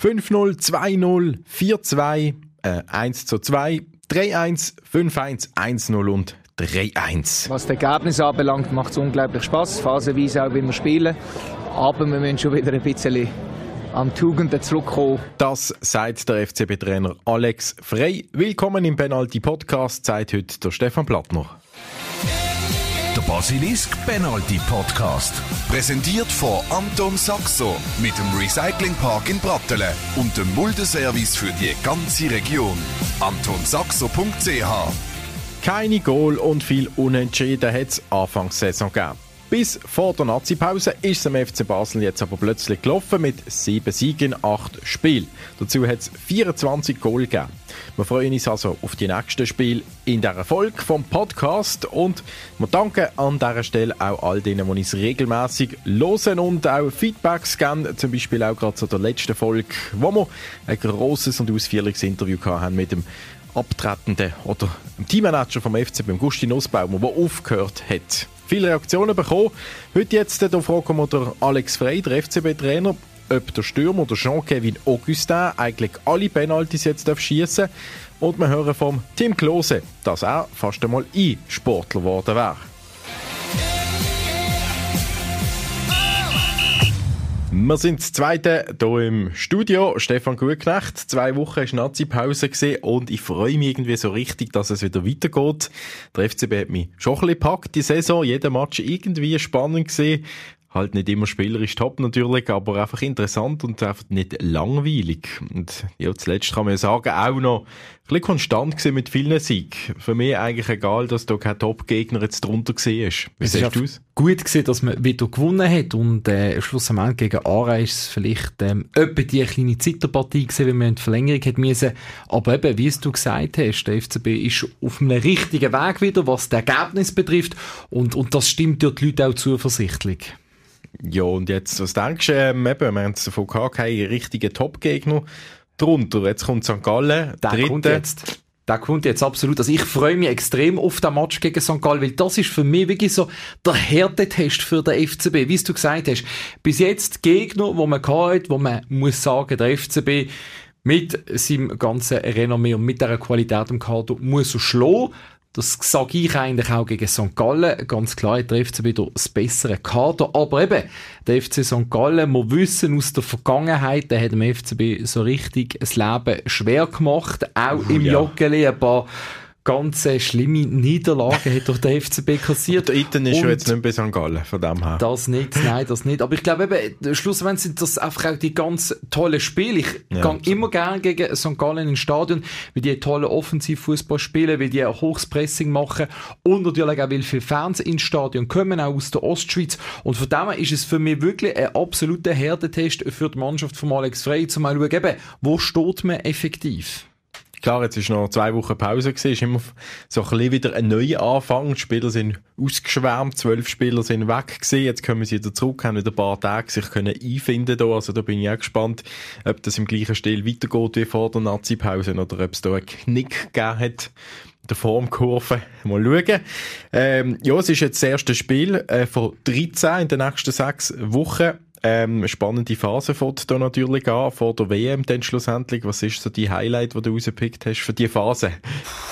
5-0, 2-0, 4-2, äh, 1 zu 2, 3-1, 5-1, 1-0 und 3-1. Was das Ergebnis anbelangt, macht es unglaublich Spaß. Phasenweise auch, wie wir spielen. Aber wir müssen schon wieder ein bisschen an Tugenden zurückkommen. Das sagt der FCB-Trainer Alex Frey. Willkommen im Penalty Podcast, sagt heute der Stefan Plattner. Basilisk Penalty Podcast. Präsentiert von Anton Saxo mit dem Recyclingpark in Brattelen und dem Muldeservice für die ganze Region. AntonSaxo.ch Keine Goal und viel Unentschieden hat es Anfangssaison gegeben. Bis vor der Nazi-Pause ist es am FC Basel jetzt aber plötzlich gelaufen mit sieben Siegen acht Spielen. Dazu hat es 24 Goal gegeben. Wir freuen uns also auf die nächsten Spiele in dieser Folge vom Podcast und wir danken an dieser Stelle auch all denen, die uns regelmäßig hören und auch Feedbacks geben, zum Beispiel auch gerade zu der letzten Folge, wo wir ein grosses und ausführliches Interview haben mit dem abtretenden oder dem Teammanager vom FC, beim Gusti Nussbaumer, der aufgehört hat viele Reaktionen bekommen. Heute jetzt, da fragen wir der Alex Frey, der FCB-Trainer, ob der Stürmer oder Jean-Kevin Augustin eigentlich alle Penalties jetzt schießen. Und wir hören vom Tim Klose, dass er fast einmal E-Sportler geworden wäre. Wir sind das zweite hier im Studio. Stefan Gutknecht. Zwei Wochen war Nazi-Pause und ich freue mich irgendwie so richtig, dass es wieder weitergeht. Der FCB hat mich schon ein bisschen gepackt, die Saison. Jeder Match irgendwie spannend gesehen. Halt nicht immer spielerisch top natürlich, aber einfach interessant und einfach nicht langweilig. Und ja, zuletzt kann man ja sagen, auch noch ein bisschen konstant gewesen mit vielen Siegen. Für mich eigentlich egal, dass da kein Top-Gegner jetzt drunter gesehen ist. Wie siehst du aus? Gut gesehen, dass man wieder gewonnen hat und äh, schlussendlich gegen Ara ist es vielleicht ähm, etwa die kleine Zitterpartie gewesen, wenn man in die Verlängerung hätte müssen. Aber eben, wie es du gesagt hast, der FCB ist auf einem richtigen Weg wieder, was das Ergebnis betrifft und, und das stimmt ja die Leute auch zuversichtlich. Ja, und jetzt, was denkst du, ähm, eben, wir haben es davon gehabt, keine richtigen Top-Gegner drunter. Jetzt kommt St. Gallen, der dritte. kommt jetzt. Der kommt jetzt absolut. Also ich freue mich extrem auf den Match gegen St. Gallen, weil das ist für mich wirklich so der Härtetest für den FCB. Wie du gesagt hast, bis jetzt Gegner, wo man hat, wo man muss sagen, der FCB mit seinem ganzen Renommee und mit dieser Qualität im Kader muss er schlagen. Das sage ich eigentlich auch gegen St. Gallen. Ganz klar, er trifft wieder das bessere Kader. Aber eben, der FC St. Gallen, wir wissen aus der Vergangenheit, der hat dem FCB so richtig das Leben schwer gemacht. Auch oh, im ja. Joggeli ein paar ganz äh, schlimme Niederlage hat durch den FCB kassiert. Der Iten ist schon jetzt nicht bei St. Gallen, von dem her. Das nicht, nein, das nicht. Aber ich glaube eben, schlussendlich sind das einfach auch die ganz tollen Spiele. Ich ja, gehe immer gerne gegen St. Gallen ins Stadion, weil die tollen Offensivfußball spielen, weil die auch hohes Pressing machen und natürlich auch, weil viele Fans ins Stadion kommen, auch aus der Ostschweiz. Und von dem her ist es für mich wirklich ein absoluter Herdentest für die Mannschaft von Alex Frey, zu mal schauen, eben, wo steht man effektiv? Klar, jetzt ist noch zwei Wochen Pause gewesen, ist immer so ein bisschen wieder ein neuer Anfang. Die Spieler sind ausgeschwärmt, zwölf Spieler sind weg gewesen, jetzt kommen sie wieder zurück, haben wieder ein paar Tage sich können einfinden da. Also da bin ich auch gespannt, ob das im gleichen Stil weitergeht wie vor der Nazi-Pause oder ob es da einen Knick gegeben hat der Formkurve. Mal schauen. Ähm, ja, es ist jetzt das erste Spiel äh, von 13 in den nächsten sechs Wochen. Ähm, spannende Phase fängt da natürlich an, vor der WM dann schlussendlich. Was ist so die Highlight, die du rausgepickt hast für die Phase?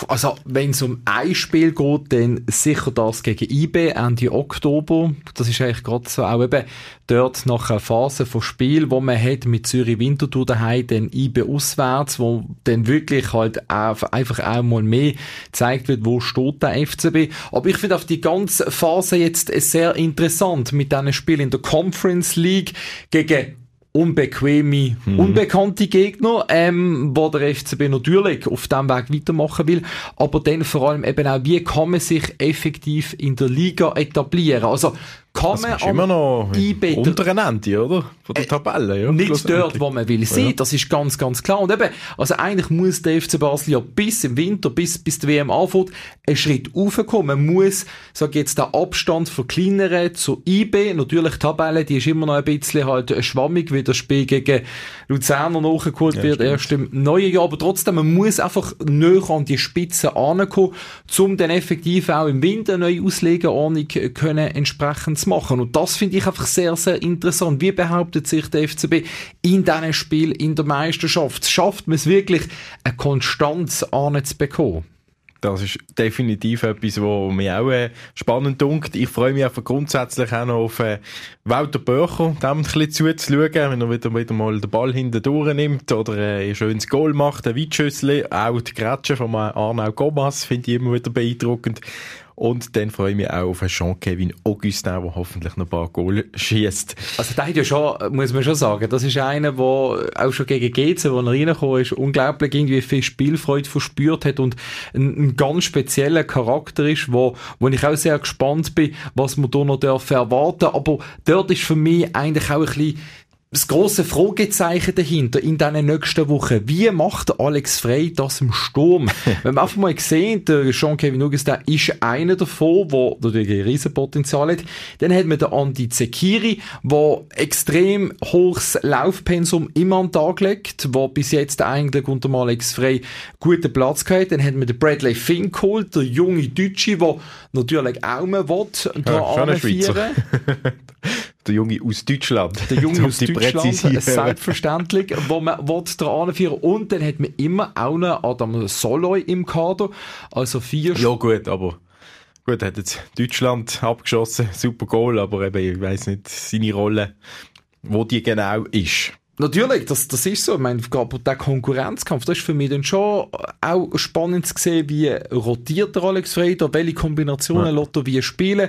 Also, wenn es um ein Spiel geht, dann sicher das gegen IB Ende Oktober. Das ist eigentlich gerade so auch eben dort nach einer Phase von Spiel, wo man hat mit Zürich Winterthur daheim, dann IB auswärts, wo dann wirklich halt einfach auch mal mehr gezeigt wird, wo steht der FCB. Aber ich finde auf die ganze Phase jetzt sehr interessant mit diesen Spielen in der Conference League gegen unbequeme, mhm. unbekannte Gegner, ähm, wo der FCB natürlich auf diesem Weg weitermachen will, aber dann vor allem eben auch, wie kann man sich effektiv in der Liga etablieren. Also kann man immer noch unteren Ende, oder? Von der äh, Tabelle, ja. Nicht dort, wo man will sein, ja. das ist ganz, ganz klar. Und eben, also eigentlich muss der FC Basel ja bis im Winter, bis, bis die WM anfängt, einen Schritt raufkommen. Man muss, sag jetzt, den Abstand verkleinern zur IB. Natürlich, die Tabelle, die ist immer noch ein bisschen halt schwammig, wie das Spiel gegen Luzerner nachgeholt ja, wird, stimmt. erst im neuen Jahr. Aber trotzdem, man muss einfach näher an die Spitze ankommen, um dann effektiv auch im Winter eine neue Auslegeordnung können entsprechend zu machen. Und das finde ich einfach sehr, sehr interessant. Wie behauptet sich der FCB in diesem Spiel in der Meisterschaft? Schafft man es wirklich, eine Konstanz anzubekommen? Das ist definitiv etwas, was mich auch äh, spannend dunkt. Ich freue mich einfach grundsätzlich auch noch auf äh, Walter Böcher, dem ein bisschen zuzuschauen, wenn er wieder, wieder mal den Ball hinten durchnimmt oder äh, ein schönes Goal macht, ein Weitschüssel. Auch die Grätsche von Arnau Gomas finde ich immer wieder beeindruckend. Und dann freue ich mich auch auf Jean-Kevin Augustin, der hoffentlich noch ein paar Goal schießt. Also der hat ja schon, muss man schon sagen, das ist einer, der auch schon gegen GC, wo er reingekommen ist, unglaublich irgendwie viel Spielfreude verspürt hat und ein, ein ganz spezieller Charakter ist, wo, wo ich auch sehr gespannt bin, was man da noch erwarten darf. Aber dort ist für mich eigentlich auch ein bisschen das große Fragezeichen dahinter in diesen nächsten Wochen. Wie macht Alex Frey das im Sturm? Wenn man einfach mal sehen, der Jean-Kevin Augustin ist einer davon, der natürlich ein Riesenpotenzial hat. Dann hat man den Andi Zekiri, der extrem hohes Laufpensum immer an den Tag legt, der bis jetzt eigentlich unter Alex Frey guten Platz gehabt. Dann hat man den Bradley Finn geholt, der junge Deutsche, der natürlich auch mehr will, da ja, der Junge aus Deutschland. Der Junge aus Deutschland, selbstverständlich, wo man daran führen Und dann hat man immer auch noch Adam Soloy im Kader, also vier... Ja gut, aber... Gut, hat jetzt Deutschland abgeschossen, super Goal, aber eben, ich weiss nicht, seine Rolle, wo die genau ist. Natürlich, das, das ist so. Ich meine, aber der Konkurrenzkampf, das ist für mich dann schon auch spannend zu sehen, wie rotiert der Alex Freyder, welche Kombinationen ja. Lotto wie spielen.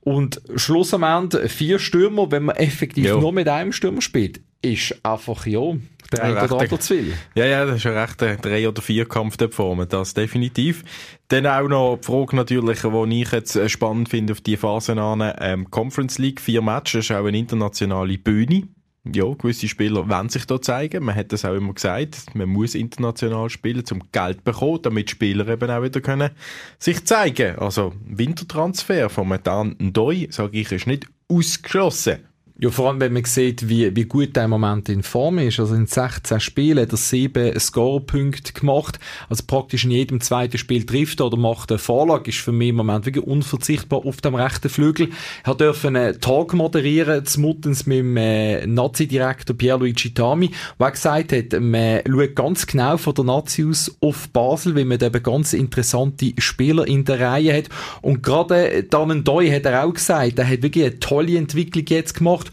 Und Schluss am Ende vier Stürmer, wenn man effektiv jo. nur mit einem Stürmer spielt, ist einfach, ja, der ja, eine oder andere zu viel. Ja, ja, das ist ein rechter drei- oder vier Kampf dort vorne, das definitiv. Dann auch noch die Frage natürlich, die ich jetzt äh, spannend finde auf die Phasen an, ähm, Conference League, vier Matches, ist auch eine internationale Bühne ja, gewisse Spieler wollen sich da zeigen. Man hat das auch immer gesagt. Man muss international spielen, um Geld zu bekommen, damit Spieler eben auch wieder können sich zeigen. Also, Wintertransfer von Metan Ndoi, sage ich, ist nicht ausgeschlossen. Ja, vor allem, wenn man sieht, wie, wie gut der Moment in Form ist. Also in 16 Spielen hat er sieben Scorepunkte gemacht. Also praktisch in jedem zweiten Spiel trifft er oder macht eine Vorlage. Ist für mich im Moment wirklich unverzichtbar auf dem rechten Flügel. Er durfte einen Tag moderieren, zumutens mit dem äh, Nazi-Direktor Pierluigi Tami, der gesagt hat, man schaut ganz genau von der Nazi aus auf Basel, weil man eben ganz interessante Spieler in der Reihe hat. Und gerade Dan Doi hat er auch gesagt, er hat wirklich eine tolle Entwicklung jetzt gemacht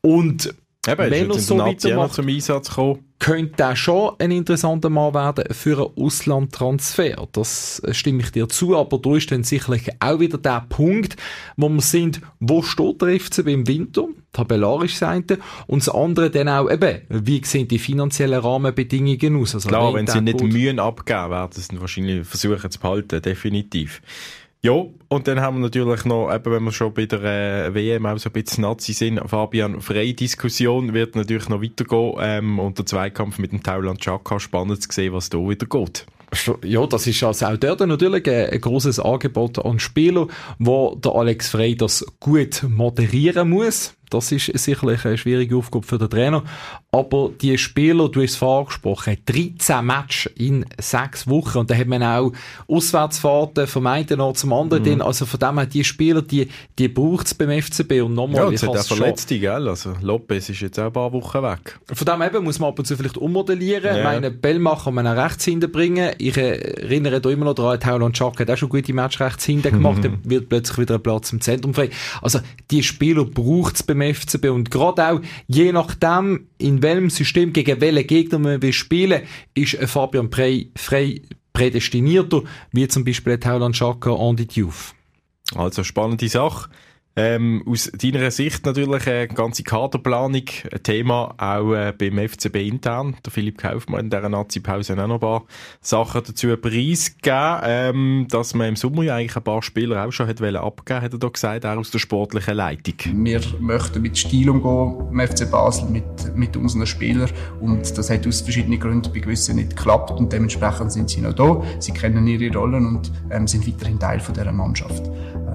und Eben, wenn er so weitermacht, zum Einsatz kommen. könnte er schon ein interessanter Mann werden für einen Auslandtransfer. Das stimme ich dir zu, aber da ist dann sicherlich auch wieder der Punkt, wo wir sind, wo steht der FCB im Winter, tabellarisch Seite, und das andere dann auch eben, wie sehen die finanziellen Rahmenbedingungen aus? Also Klar, wenn sie nicht Mühen abgeben, werden sie wahrscheinlich versuchen zu behalten, definitiv. Ja, und dann haben wir natürlich noch, eben wenn wir schon bei der äh, WM auch so ein bisschen Nazi sind, Fabian, freie Diskussion wird natürlich noch weitergehen ähm, und der Zweikampf mit dem Tauland Chaka, spannend zu sehen, was da wieder geht. Ja, das ist also auch dort natürlich ein, ein großes Angebot an Spieler, wo der Alex Frey das gut moderieren muss. Das ist sicherlich eine schwierige Aufgabe für den Trainer. Aber die Spieler, du hast es vorgesprochen, 13 Matches in sechs Wochen. Und da hat man auch Auswärtsfahrten vom einen Ort zum anderen. Mhm. Also von dem her, die Spieler, die, die braucht es beim FCB. Und nochmal, ja, es hat auch Verletzte, gell? Also Lopez ist jetzt auch ein paar Wochen weg. Von dem eben muss man ab und zu vielleicht ummodellieren. Ja. Meine Bellmacher kann man auch rechts hinten bringen. Ich erinnere da immer noch daran, Tauland Schack hat auch schon gute Matches rechts hinten gemacht. Mhm. Dann wird plötzlich wieder ein Platz im Zentrum frei. Also die Spieler braucht es beim beim FCB. Und gerade auch, je nachdem, in welchem System, gegen welchen Gegner man will spielen, ist Fabian Frey, Frey prädestinierter, wie zum Beispiel Tauland Schaka und die Diouf. Also spannende Sache. Ähm, aus deiner Sicht natürlich eine ganze Kaderplanung, ein Thema auch äh, beim FCB intern. Der Philipp Kaufmann in dieser Nazi-Pause auch noch ein paar Sachen dazu preisgegeben, ähm, dass man im Sommer ja eigentlich ein paar Spieler auch schon hat abgeben hat er da gesagt, auch aus der sportlichen Leitung. Wir möchten mit Stil umgehen im FC Basel, mit, mit unseren Spielern und das hat aus verschiedenen Gründen bei gewissen nicht geklappt und dementsprechend sind sie noch da. Sie kennen ihre Rollen und ähm, sind weiterhin Teil von dieser Mannschaft.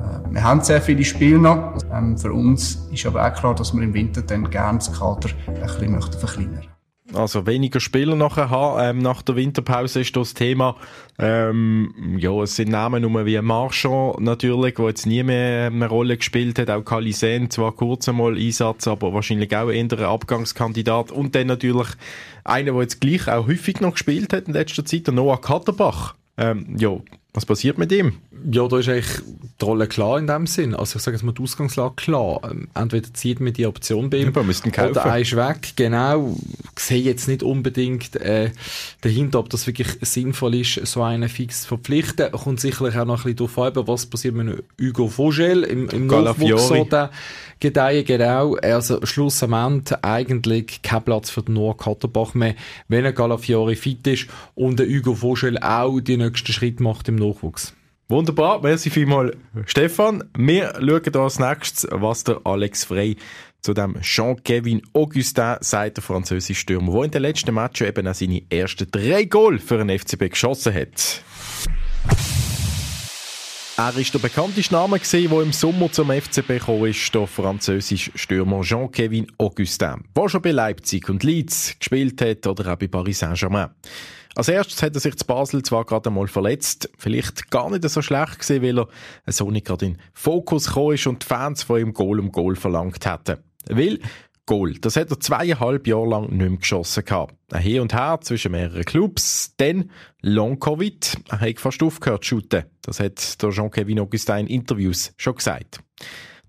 Äh, wir haben sehr viele Spiele noch ähm, für uns ist aber auch klar, dass wir im Winter dann gerne das Kader ein bisschen möchten verkleinern also weniger Spieler nachher haben. Ähm, nach der Winterpause ist das Thema. Ähm, ja, es sind Namen nur wie Marchand natürlich, der jetzt nie mehr eine Rolle gespielt hat. Auch Kalisen, zwar kurz einmal Einsatz, aber wahrscheinlich auch eher ein Abgangskandidat. Und dann natürlich einer, der jetzt gleich auch häufig noch gespielt hat in letzter Zeit, der Noah Katterbach. Ähm, ja, was passiert mit ihm? Ja, da ist eigentlich die Rolle klar in dem Sinn. Also ich sage jetzt mal die Ausgangslage klar. Ähm, entweder zieht man die Option bei ihm ja, oder er ist weg. Genau. Ich sehe jetzt nicht unbedingt äh, dahinter, ob das wirklich sinnvoll ist, so einen fix zu verpflichten. Kommt sicherlich auch noch ein bisschen darauf an, was passiert mit Hugo Vogel im, im Nachwuchs oder gedeihen. Genau. Also schlussendlich eigentlich kein Platz für den Noah Katterbach mehr, wenn ein Galafiori fit ist und der Hugo Vogel auch die nächsten Schritte macht im Nachwuchs. Wunderbar, merci vielmals, Stefan. Wir schauen als nächstes, was der Alex Frey zu dem Jean-Kevin Augustin sagt, der französische Stürmer, der in den letzten Matchen eben auch seine ersten drei Goal für den FCB geschossen hat. Er ist der bekannteste Name der im Sommer zum FCB gekommen ist, der französische Stürmer Jean-Kevin Augustin, der schon bei Leipzig und Leeds gespielt hat oder auch bei Paris Saint-Germain. Als erstes hat er sich zu Basel zwar gerade einmal verletzt, vielleicht gar nicht so schlecht gewesen, weil er so nicht gerade in Fokus gekommen ist und die Fans von ihm Goal um Goal verlangt hätten. Weil Goal, das hat er zweieinhalb Jahre lang nicht mehr geschossen gehabt. Ein Hin und Her zwischen mehreren Clubs, dann Long-Covid, er hat fast aufgehört zu shooten. Das hat der Jean-Kevin Augustin in Interviews schon gesagt.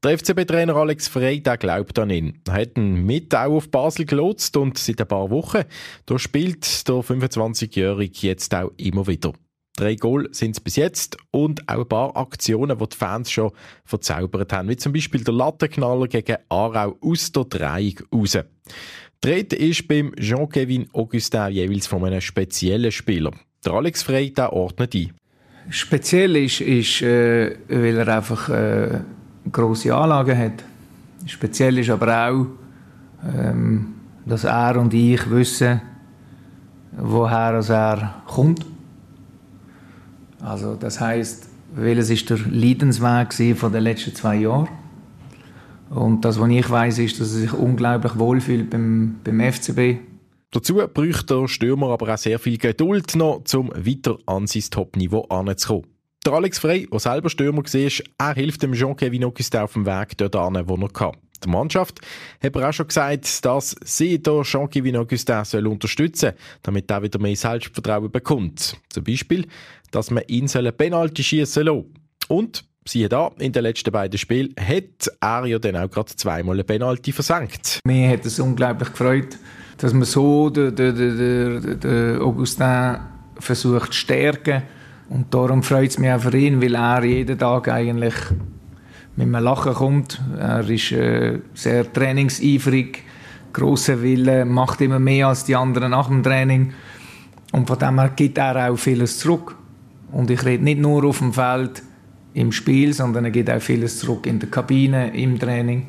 Der FCB-Trainer Alex Frey, der glaubt an ihn. Er hat ihn mit auch auf Basel gelotst und seit ein paar Wochen da spielt der 25-Jährige jetzt auch immer wieder. Drei Goal sind es bis jetzt und auch ein paar Aktionen, die die Fans schon verzaubert haben, wie zum Beispiel der Lattenknaller gegen Aarau aus der Dreieck raus. Dritt ist beim Jean-Kevin Augustin jeweils von einem speziellen Spieler. Der Alex Frey, der ordnet ein. Speziell ist, ist äh, weil er einfach äh, grosse Anlagen hat. Speziell ist aber auch, ähm, dass er und ich wissen, woher er kommt. Also das heißt, welches ist der Leidensweg von den letzten zwei Jahren? Und das, was ich weiß, ist, dass er sich unglaublich wohlfühlt beim, beim FCB. Dazu bräuchte der Stürmer aber auch sehr viel Geduld noch, um weiter an sein Top-Niveau anzukommen. Der Alex Frey, der selber Stürmer war, er hilft dem Jean-Kevin Augustin auf dem Weg dort an, wo er kann. Die Mannschaft hat aber auch schon gesagt, dass sie hier Jean-Kevin Augustin soll unterstützen soll, damit er wieder mehr Selbstvertrauen bekommt. Zum Beispiel, dass man ihn einen Penalty schießen lassen Und siehe da, in den letzten beiden Spielen hat er ja dann auch gerade zweimal eine Penalty versenkt. Mir hat es unglaublich gefreut, dass man so den, den, den, den Augustin versucht zu stärken und darum freut es mich auch für ihn, weil er jeden Tag eigentlich mit einem Lachen kommt. Er ist äh, sehr trainingseifrig, grosser Wille, macht immer mehr als die anderen nach dem Training. Und von dem her gibt er auch vieles zurück. Und ich rede nicht nur auf dem Feld im Spiel, sondern er gibt auch vieles zurück in der Kabine, im Training.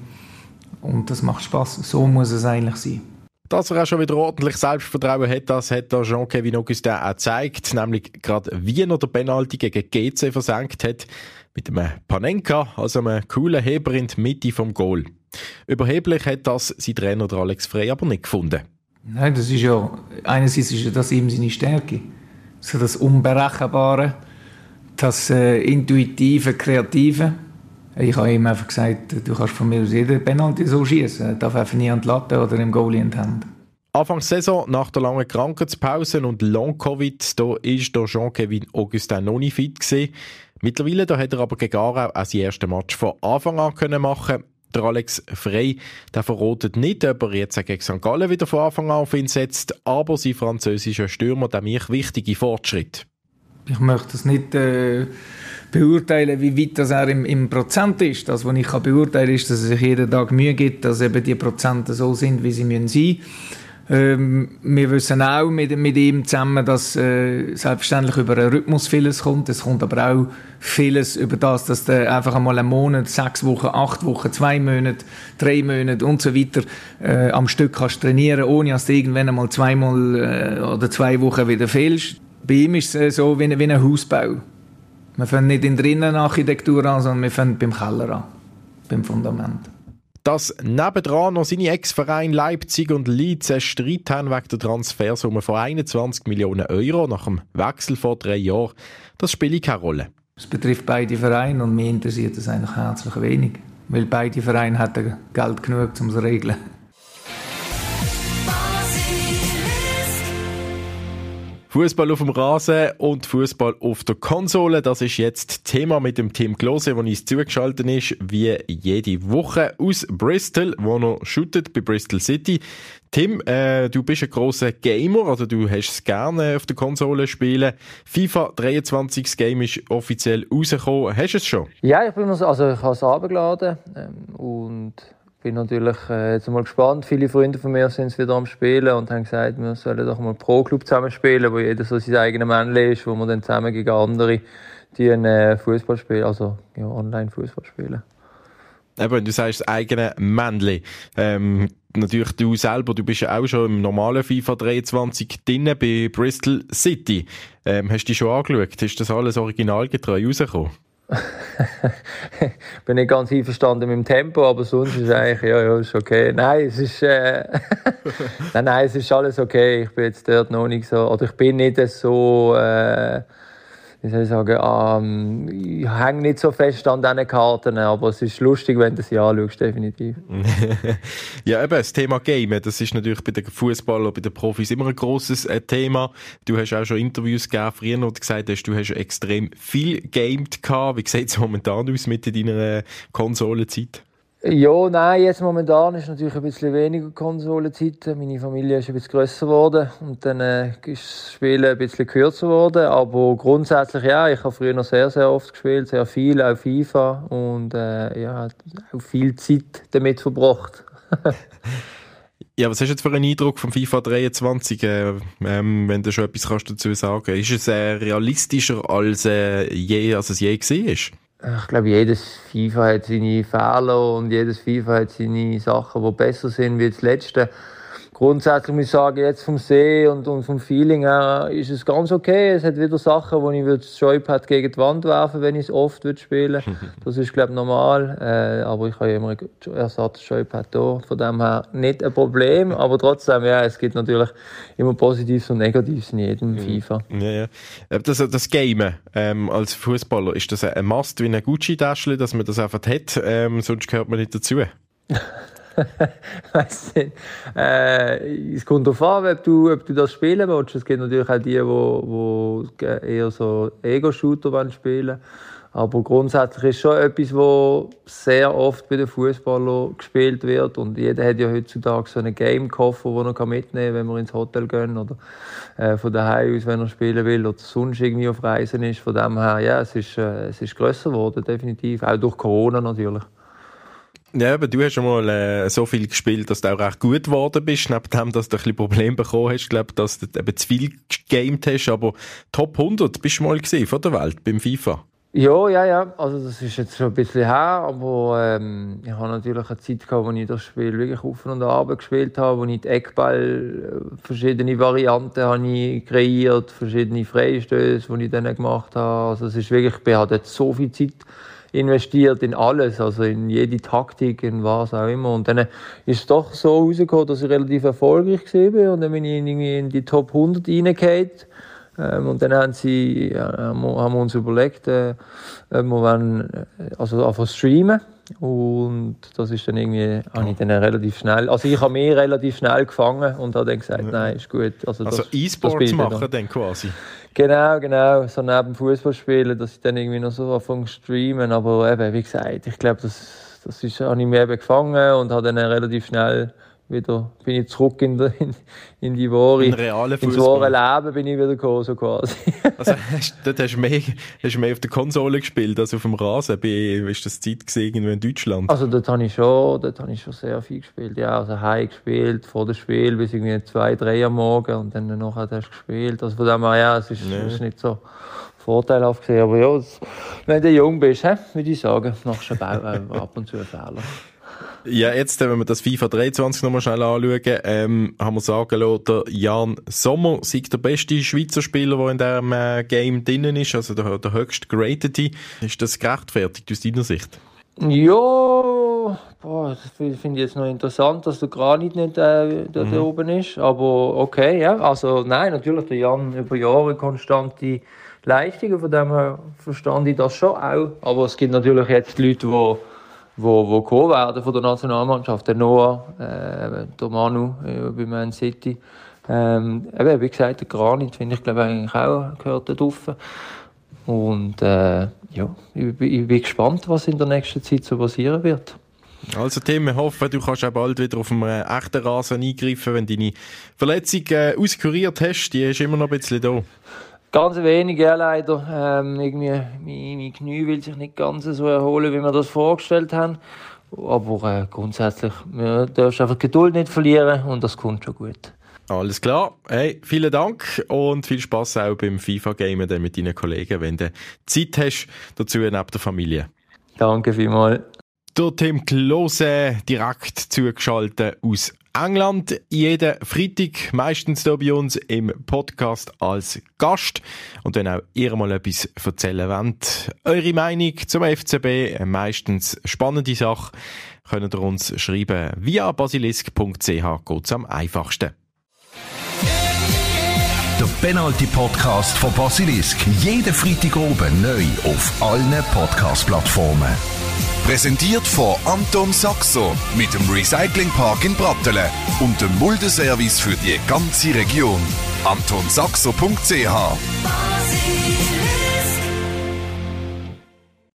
Und das macht Spaß. So muss es eigentlich sein. Dass er auch schon wieder ordentlich Selbstvertrauen hat, das hat der Jean-Kevin Augustin auch gezeigt. Nämlich gerade wie er den Penalty gegen GC versenkt hat. Mit einem Panenka, also einem coolen Heber in die Mitte vom Goal. Überheblich hat das sein Trainer Alex Frey aber nicht gefunden. Nein, das ist ja, einerseits ist das ihm seine Stärke. So das Unberechenbare, das äh, Intuitive, Kreative. Ich habe ihm einfach gesagt, du kannst von mir aus jeden Penalty so schießen. Darf einfach nie an die Latte oder im Goalie in die Hand. Anfang Saison, nach der langen Krankheitspause und Long-Covid, da ist Jean-Kevin Augustin noch nicht fit gewesen. Mittlerweile da hat er aber gegen Aarau auch sein erstes Match von Anfang an können machen der Alex Frey, der verrotet nicht, ob er jetzt gegen St. Gallen wieder von Anfang an auf ihn setzt, aber sein französischer Stürmer, der mich wichtige Fortschritt. Ich möchte es nicht äh, beurteilen, wie weit das er im, im Prozent ist. Das, was ich kann beurteilen kann, ist, dass er sich jeden Tag Mühe gibt, dass eben die Prozente so sind, wie sie müssen sein ähm, wir wissen auch mit, mit ihm zusammen, dass äh, selbstverständlich über einen Rhythmus vieles kommt. Es kommt aber auch vieles über das, dass du einfach einmal einen Monat, sechs Wochen, acht Wochen, zwei Monate, drei Monate und so weiter äh, am Stück kannst trainieren, ohne dass du irgendwann einmal zweimal äh, oder zwei Wochen wieder fehlst. Bei ihm ist es äh, so wie, wie ein Hausbau. Wir fangen nicht in der Innenarchitektur an, sondern wir fangen beim Keller an, beim Fundament. Dass nebendran noch seine Ex-Vereine Leipzig und Leeds einen Streit haben wegen der Transfersumme von 21 Millionen Euro nach dem Wechsel vor drei Jahren, das spielt keine Rolle. Es betrifft beide Vereine und mir interessiert es eigentlich herzlich wenig, weil beide Vereine hätten Geld genug, um es zu regeln. Fußball auf dem Rasen und Fußball auf der Konsole, das ist jetzt Thema mit dem Tim Klose, der uns zugeschaltet ist, wie jede Woche aus Bristol, wo er shootet bei Bristol City. Tim, äh, du bist ein großer Gamer, also du hast es gerne auf der Konsole spielen. FIFA 23 das Game ist offiziell rausgekommen. Hast du es schon? Ja, ich bin also ich habe es abgeladen ähm, und bin natürlich äh, jetzt mal gespannt. Viele Freunde von mir sind wieder am Spielen und haben gesagt, wir sollen doch mal Pro Club zusammen spielen, wo jeder so sein eigenes Männchen ist, wo wir dann zusammen gegen andere die einen äh, Fußball spielen, also ja, online Fußball spielen. Eben, du sagst das eigene Männchen. Ähm, natürlich du selber, du bist ja auch schon im normalen FIFA 23 drin bei Bristol City. Ähm, hast du dich schon angeschaut? Ist das alles originalgetreu rausgekommen? bin nicht ganz einverstanden mit dem Tempo, aber sonst ist eigentlich, ja, ja, ist okay. Nein, es ist, äh, nein, nein, es ist alles okay. Ich bin jetzt dort noch nicht so, oder ich bin nicht so, äh, wie soll ich sagen, ähm, ich hänge nicht so fest an diesen Karten, aber es ist lustig, wenn du sie anschaust, definitiv. ja, eben, das Thema Game, das ist natürlich bei den Fußballern, bei den Profis immer ein grosses äh, Thema. Du hast auch schon Interviews gegeben früher, wo du gesagt hast, du hast extrem viel gamed gehabt. Wie sieht es momentan aus mit deiner Konsolenzeit? Ja, nein, jetzt momentan ist natürlich ein bisschen weniger Konsolenzeit. Meine Familie ist ein bisschen grösser geworden und dann äh, ist das Spielen ein bisschen kürzer geworden. Aber grundsätzlich ja, ich habe früher noch sehr, sehr oft gespielt, sehr viel, auch FIFA und äh, ja, auch viel Zeit damit verbracht. Ja, was hast du jetzt für einen Eindruck vom FIFA 23, äh, ähm, wenn du schon etwas kannst dazu sagen Ist es äh, realistischer, als, äh, je, als es je war? Ich glaube, jedes FIFA hat seine Fehler und jedes FIFA hat seine Sachen, die besser sind wie das letzte grundsätzlich muss ich sagen, jetzt vom See und, und vom Feeling her ist es ganz okay. Es hat wieder Sachen, wo ich das Joypad gegen die Wand werfen wenn ich es oft spielen Das ist, glaube ich, normal. Äh, aber ich habe immer ein Ersatz-Joypad da. Von dem her nicht ein Problem. Aber trotzdem, ja, es gibt natürlich immer Positives und Negatives in jedem mhm. FIFA. Ja, ja. Das, das Game ähm, als Fußballer, ist das ein Must wie ein Gucci-Täschchen, dass man das einfach hat? Ähm, sonst gehört man nicht dazu. weiss nicht. Äh, es kommt darauf an, ob du, ob du das spielen willst. Es gibt natürlich auch die, die, die eher so Ego-Shooter spielen aber grundsätzlich ist schon etwas, was sehr oft bei den Fußballern gespielt wird. Und jeder hat ja heutzutage so einen Game-Koffer, den er mitnehmen kann, wenn wir ins Hotel gehen oder äh, von daheim aus, wenn er spielen will oder sonst irgendwie auf Reisen ist. Von dem her, ja, es ist, äh, es ist grösser geworden, definitiv. Auch durch Corona natürlich. Ja, aber du hast schon mal äh, so viel gespielt, dass du auch recht gut geworden bist. Neben dem, dass du ein bisschen Probleme bekommen hast, glaube dass du eben zu viel gegamed hast. Aber Top 100 bist du mal gesehen von der Welt beim FIFA. Ja, ja, ja. Also das ist jetzt schon ein bisschen her, aber ähm, ich habe natürlich eine Zeit gehabt, wo ich das Spiel wirklich auf und ab gespielt habe, wo ich die Eckball, äh, verschiedene Varianten habe ich kreiert, verschiedene Freistöße, die ich dann gemacht habe. Also es ist wirklich, ich hatte so viel Zeit investiert in alles, also in jede Taktik, in was auch immer. Und dann ist es doch so rausgekommen, dass ich relativ erfolgreich war und dann bin ich in die Top 100 reingekommen. Ähm, und dann haben, sie, ja, haben wir uns überlegt, äh, wir wollen äh, also einfach streamen. Und das ist dann irgendwie, habe ich dann relativ schnell, also ich habe mich relativ schnell gefangen und habe dann gesagt, nein, ist gut. Also, also E-Sports machen dann quasi? Genau, genau, so neben Fußball spielen, dass ich dann irgendwie noch so anfange zu streamen, aber eben, wie gesagt, ich glaube, das, das ist, habe ich mir eben gefangen und habe dann relativ schnell wieder, bin ich zurück in, der, in, in die wahre, ins wahre Leben bin ich wieder gekommen, so quasi. also, hast, dort hast du, mehr, hast du mehr auf der Konsole gespielt als auf dem Rasen, bei, wie ist das Zeit gesehen in Deutschland? Also, dort habe ich schon, dort habe ich schon sehr viel gespielt, ja, also heim gespielt, vor dem Spiel, bis irgendwie zwei, drei am Morgen und dann nachher hast du gespielt, also von dem her, ja, es ist, nee. ist nicht so vorteilhaft gesehen, aber ja, wenn du jung bist, he, würde ich sagen, machst du ab und zu einen Fehler. Ja, jetzt, wenn wir das FIFA 23 nochmal schnell anschauen, ähm, haben wir sagen lassen, der Jan Sommer sei der beste Schweizer Spieler, der in diesem äh, Game drinnen ist, also der, der höchst geratete. Ist das gerechtfertigt aus deiner Sicht? Ja, boah, das finde ich jetzt noch interessant, dass der Granit nicht äh, dort mhm. oben ist. Aber okay, ja. Also nein, natürlich der Jan über Jahre konstante Leistungen, von dem her verstand ich das schon auch. Aber es gibt natürlich jetzt Leute, die wo, wo kommen werden von der Nationalmannschaft. Der Noah, äh, der Manu äh, bei Man City. Ähm, eben, wie gesagt, der Granit finde ich, glaube eigentlich auch gehört da drauf. Und äh, ja, ich, ich, bin gespannt, was in der nächsten Zeit so passieren wird. Also Tim, wir hoffen, du kannst auch bald wieder auf einem äh, echten Rasen eingreifen, wenn deine Verletzung äh, auskuriert hast. Die ist immer noch ein bisschen da. Ganz wenig, ja, leider. Ähm, irgendwie, mein, mein Knie will sich nicht ganz so erholen, wie wir das vorgestellt haben. Aber äh, grundsätzlich, wir dürfen einfach Geduld nicht verlieren und das kommt schon gut. Alles klar. Hey, vielen Dank und viel Spaß auch beim FIFA-Gamen mit deinen Kollegen, wenn du Zeit hast, dazu neben der Familie. Danke vielmals. Der Tim Klose direkt zugeschaltet aus England. Jeden Freitag, meistens hier bei uns im Podcast als Gast. Und wenn auch ihr mal etwas erzählen wollt, eure Meinung zum FCB, meistens spannende Sache, könnt ihr uns schreiben. Via basilisk.ch geht es am einfachsten. Der Penalty Podcast von Basilisk. Jeden Freitag oben neu auf allen Podcast-Plattformen. Präsentiert von Anton Saxo mit dem Recyclingpark in Brattelen und dem Muldeservice für die ganze Region. AntonSaxo.ch